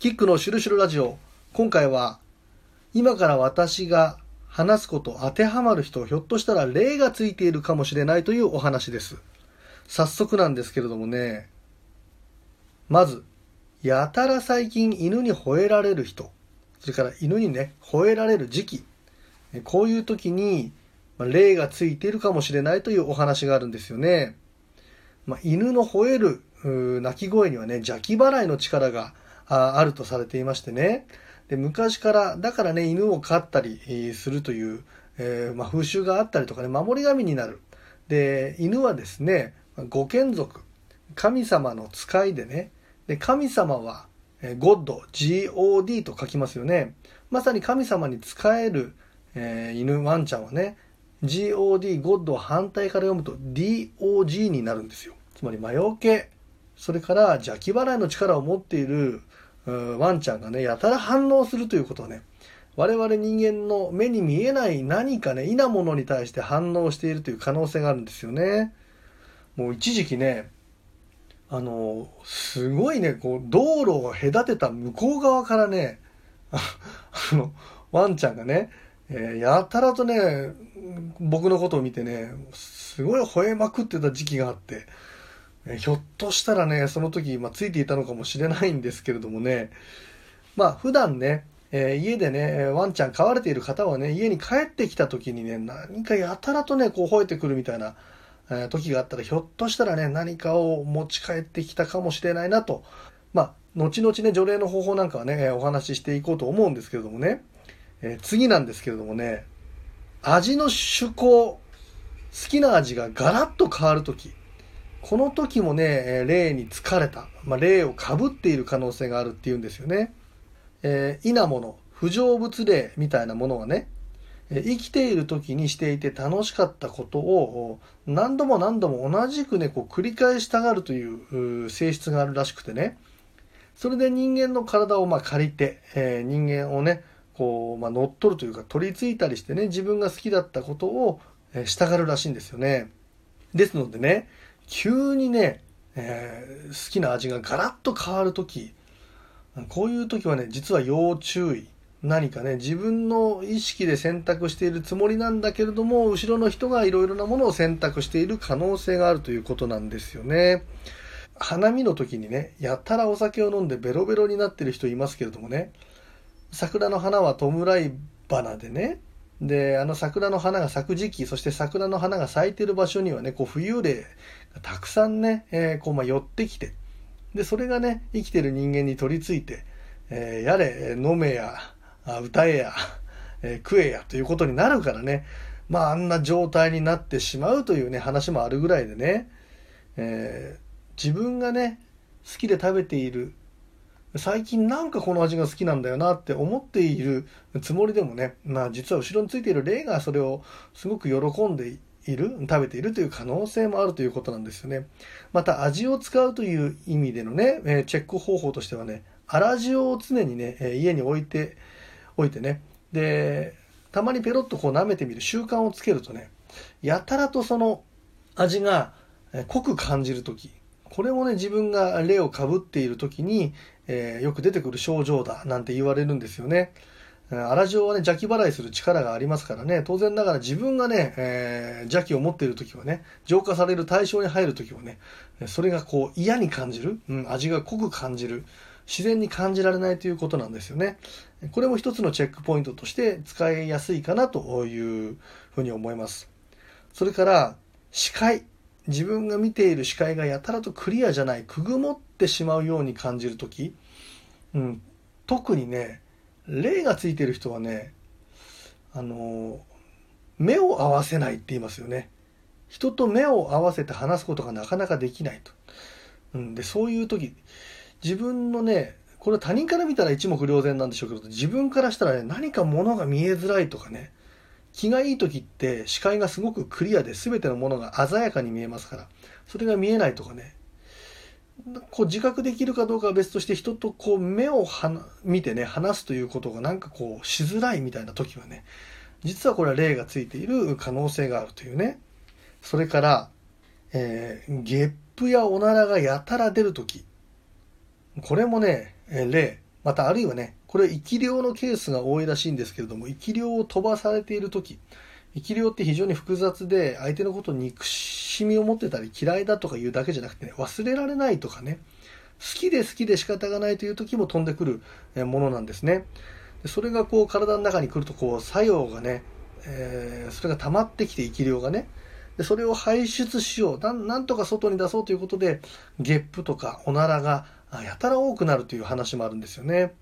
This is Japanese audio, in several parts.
キックのシュルシュルラジオ。今回は、今から私が話すこと当てはまる人、ひょっとしたら例がついているかもしれないというお話です。早速なんですけれどもね、まず、やたら最近犬に吠えられる人、それから犬にね、吠えられる時期、こういう時に、例がついているかもしれないというお話があるんですよね。まあ、犬の吠える鳴き声にはね、邪気払いの力があるとされていましてね。で昔から、だからね、犬を飼ったりするという、えー、まあ、風習があったりとかね、守り神になる。で、犬はですね、ご眷属、神様の使いでね、で神様は、ゴッド、God と書きますよね。まさに神様に仕える、えー、犬、ワンちゃんはね、God、ゴッドを反対から読むと DOG になるんですよ。つまり魔除け、それから邪気払いの力を持っているワンちゃんがね、やたら反応するということはね、我々人間の目に見えない何かね、稲物に対して反応しているという可能性があるんですよね。もう一時期ね、あの、すごいね、こう、道路を隔てた向こう側からね、あの、ワンちゃんがね、えー、やたらとね、僕のことを見てね、すごい吠えまくってた時期があって、えひょっとしたらね、その時、まあ、ついていたのかもしれないんですけれどもね、まあ、普段ね、えー、家でね、ワンちゃん飼われている方はね、家に帰ってきた時にね、何かやたらとね、こう吠えてくるみたいな、えー、時があったら、ひょっとしたらね、何かを持ち帰ってきたかもしれないなと、まあ、後々ね、除霊の方法なんかはね、お話ししていこうと思うんですけれどもね、えー、次なんですけれどもね、味の趣向、好きな味がガラッと変わる時。この時もね、霊に疲れた、まあ、霊をかぶっている可能性があるっていうんですよね。えー、稲物、不成仏霊みたいなものはね、生きている時にしていて楽しかったことを何度も何度も同じくね、こう繰り返したがるという性質があるらしくてね、それで人間の体をまあ借りて、えー、人間をね、こう、まあ、乗っ取るというか取り付いたりしてね、自分が好きだったことを従うらしいんですよね。ですのでね、急にね、えー、好きな味がガラッと変わる時こういう時はね実は要注意。何かね自分の意識で選択しているつもりなんだけれども後ろの人がいろいろなものを選択している可能性があるということなんですよね。花見の時にねやたらお酒を飲んでベロベロになってる人いますけれどもね桜の花は弔い花でねで、あの桜の花が咲く時期、そして桜の花が咲いてる場所にはね、こう冬霊がたくさんね、えー、こうま寄ってきて、で、それがね、生きてる人間に取り付いて、えー、やれ、飲めや、歌えや、えー、食えやということになるからね、まああんな状態になってしまうというね、話もあるぐらいでね、え、自分がね、好きで食べている最近なんかこの味が好きなんだよなって思っているつもりでもね、まあ実は後ろについている霊がそれをすごく喜んでいる、食べているという可能性もあるということなんですよね。また味を使うという意味でのね、チェック方法としてはね、粗塩を常にね、家に置いて、おいてね、で、たまにペロッとこう舐めてみる習慣をつけるとね、やたらとその味が濃く感じるとき、これもね、自分が霊をかぶっている時に、えー、よく出てくる症状だなんて言われるんですよね。荒状はね、邪気払いする力がありますからね、当然ながら自分がね、えー、邪気を持っている時はね、浄化される対象に入る時はね、それがこう嫌に感じる、うん、味が濃く感じる、自然に感じられないということなんですよね。これも一つのチェックポイントとして使いやすいかなというふうに思います。それから、視界。自分が見ている視界がやたらとクリアじゃない、くぐもってしまうように感じる時、うん、特にね、霊がついてる人はね、あの、目を合わせないって言いますよね。人と目を合わせて話すことがなかなかできないと。うん、で、そういう時、自分のね、これ他人から見たら一目瞭然なんでしょうけど、自分からしたらね、何か物が見えづらいとかね、気がいい時って視界がすごくクリアで全てのものが鮮やかに見えますから、それが見えないとかね、こう自覚できるかどうかは別として人とこう目を見てね話すということがなんかこうしづらいみたいな時はね実はこれは霊がついている可能性があるというね。それから、えー、ゲップやおならがやたら出る時。これもね霊またあるいはね、これは生き量のケースが多いらしいんですけれども、生き量を飛ばされている時、生き量って非常に複雑で、相手のことに憎しみを持ってたり嫌いだとか言うだけじゃなくてね、忘れられないとかね、好きで好きで仕方がないという時も飛んでくるものなんですね。それがこう体の中に来るとこう作用がね、えー、それが溜まってきて生き量がね、でそれを排出しような。なんとか外に出そうということで、ゲップとかおならがやたら多くなるという話もあるんですよね。だか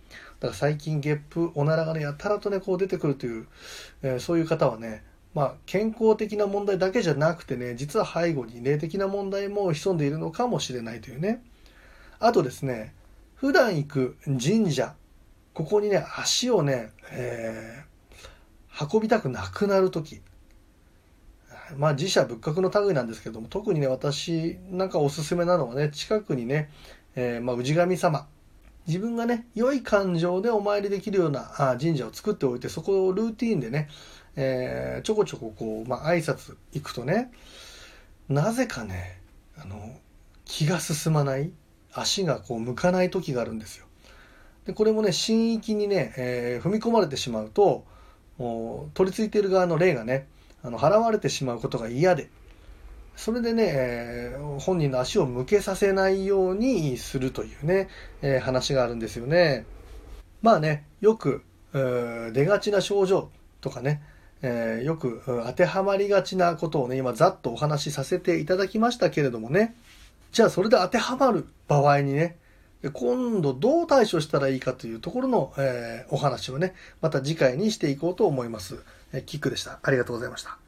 ら最近ゲップ、おならがね、やたらとね、こう出てくるという、えー、そういう方はね、まあ、健康的な問題だけじゃなくてね、実は背後に霊的な問題も潜んでいるのかもしれないというね。あとですね、普段行く神社、ここにね、足をね、えー、運びたくなくなるとき、まあ自社仏閣の類なんですけども、特にね、私なんかおすすめなのはね、近くにね、えー、まあ氏神様、自分がね、良い感情でお参りできるような神社を作っておいて、そこをルーティンでね、えー、ちょこちょここう、まあ挨拶行くとね、なぜかね、あの、気が進まない足がこう向かない時があるんですよ。でこれもね神域にね、えー、踏み込まれてしまうと取り付いている側の霊がねあの払われてしまうことが嫌でそれでね、本人の足を向けさせないようにするというね、え、話があるんですよね。まあねよく、出がちな症状とかね、えー、よく当てはまりがちなことをね今ざっとお話しさせていただきましたけれどもねじゃあそれで当てはまる場合にね、今度どう対処したらいいかというところの、えー、お話をね、また次回にしていこうと思います。えー、キックでした。ありがとうございました。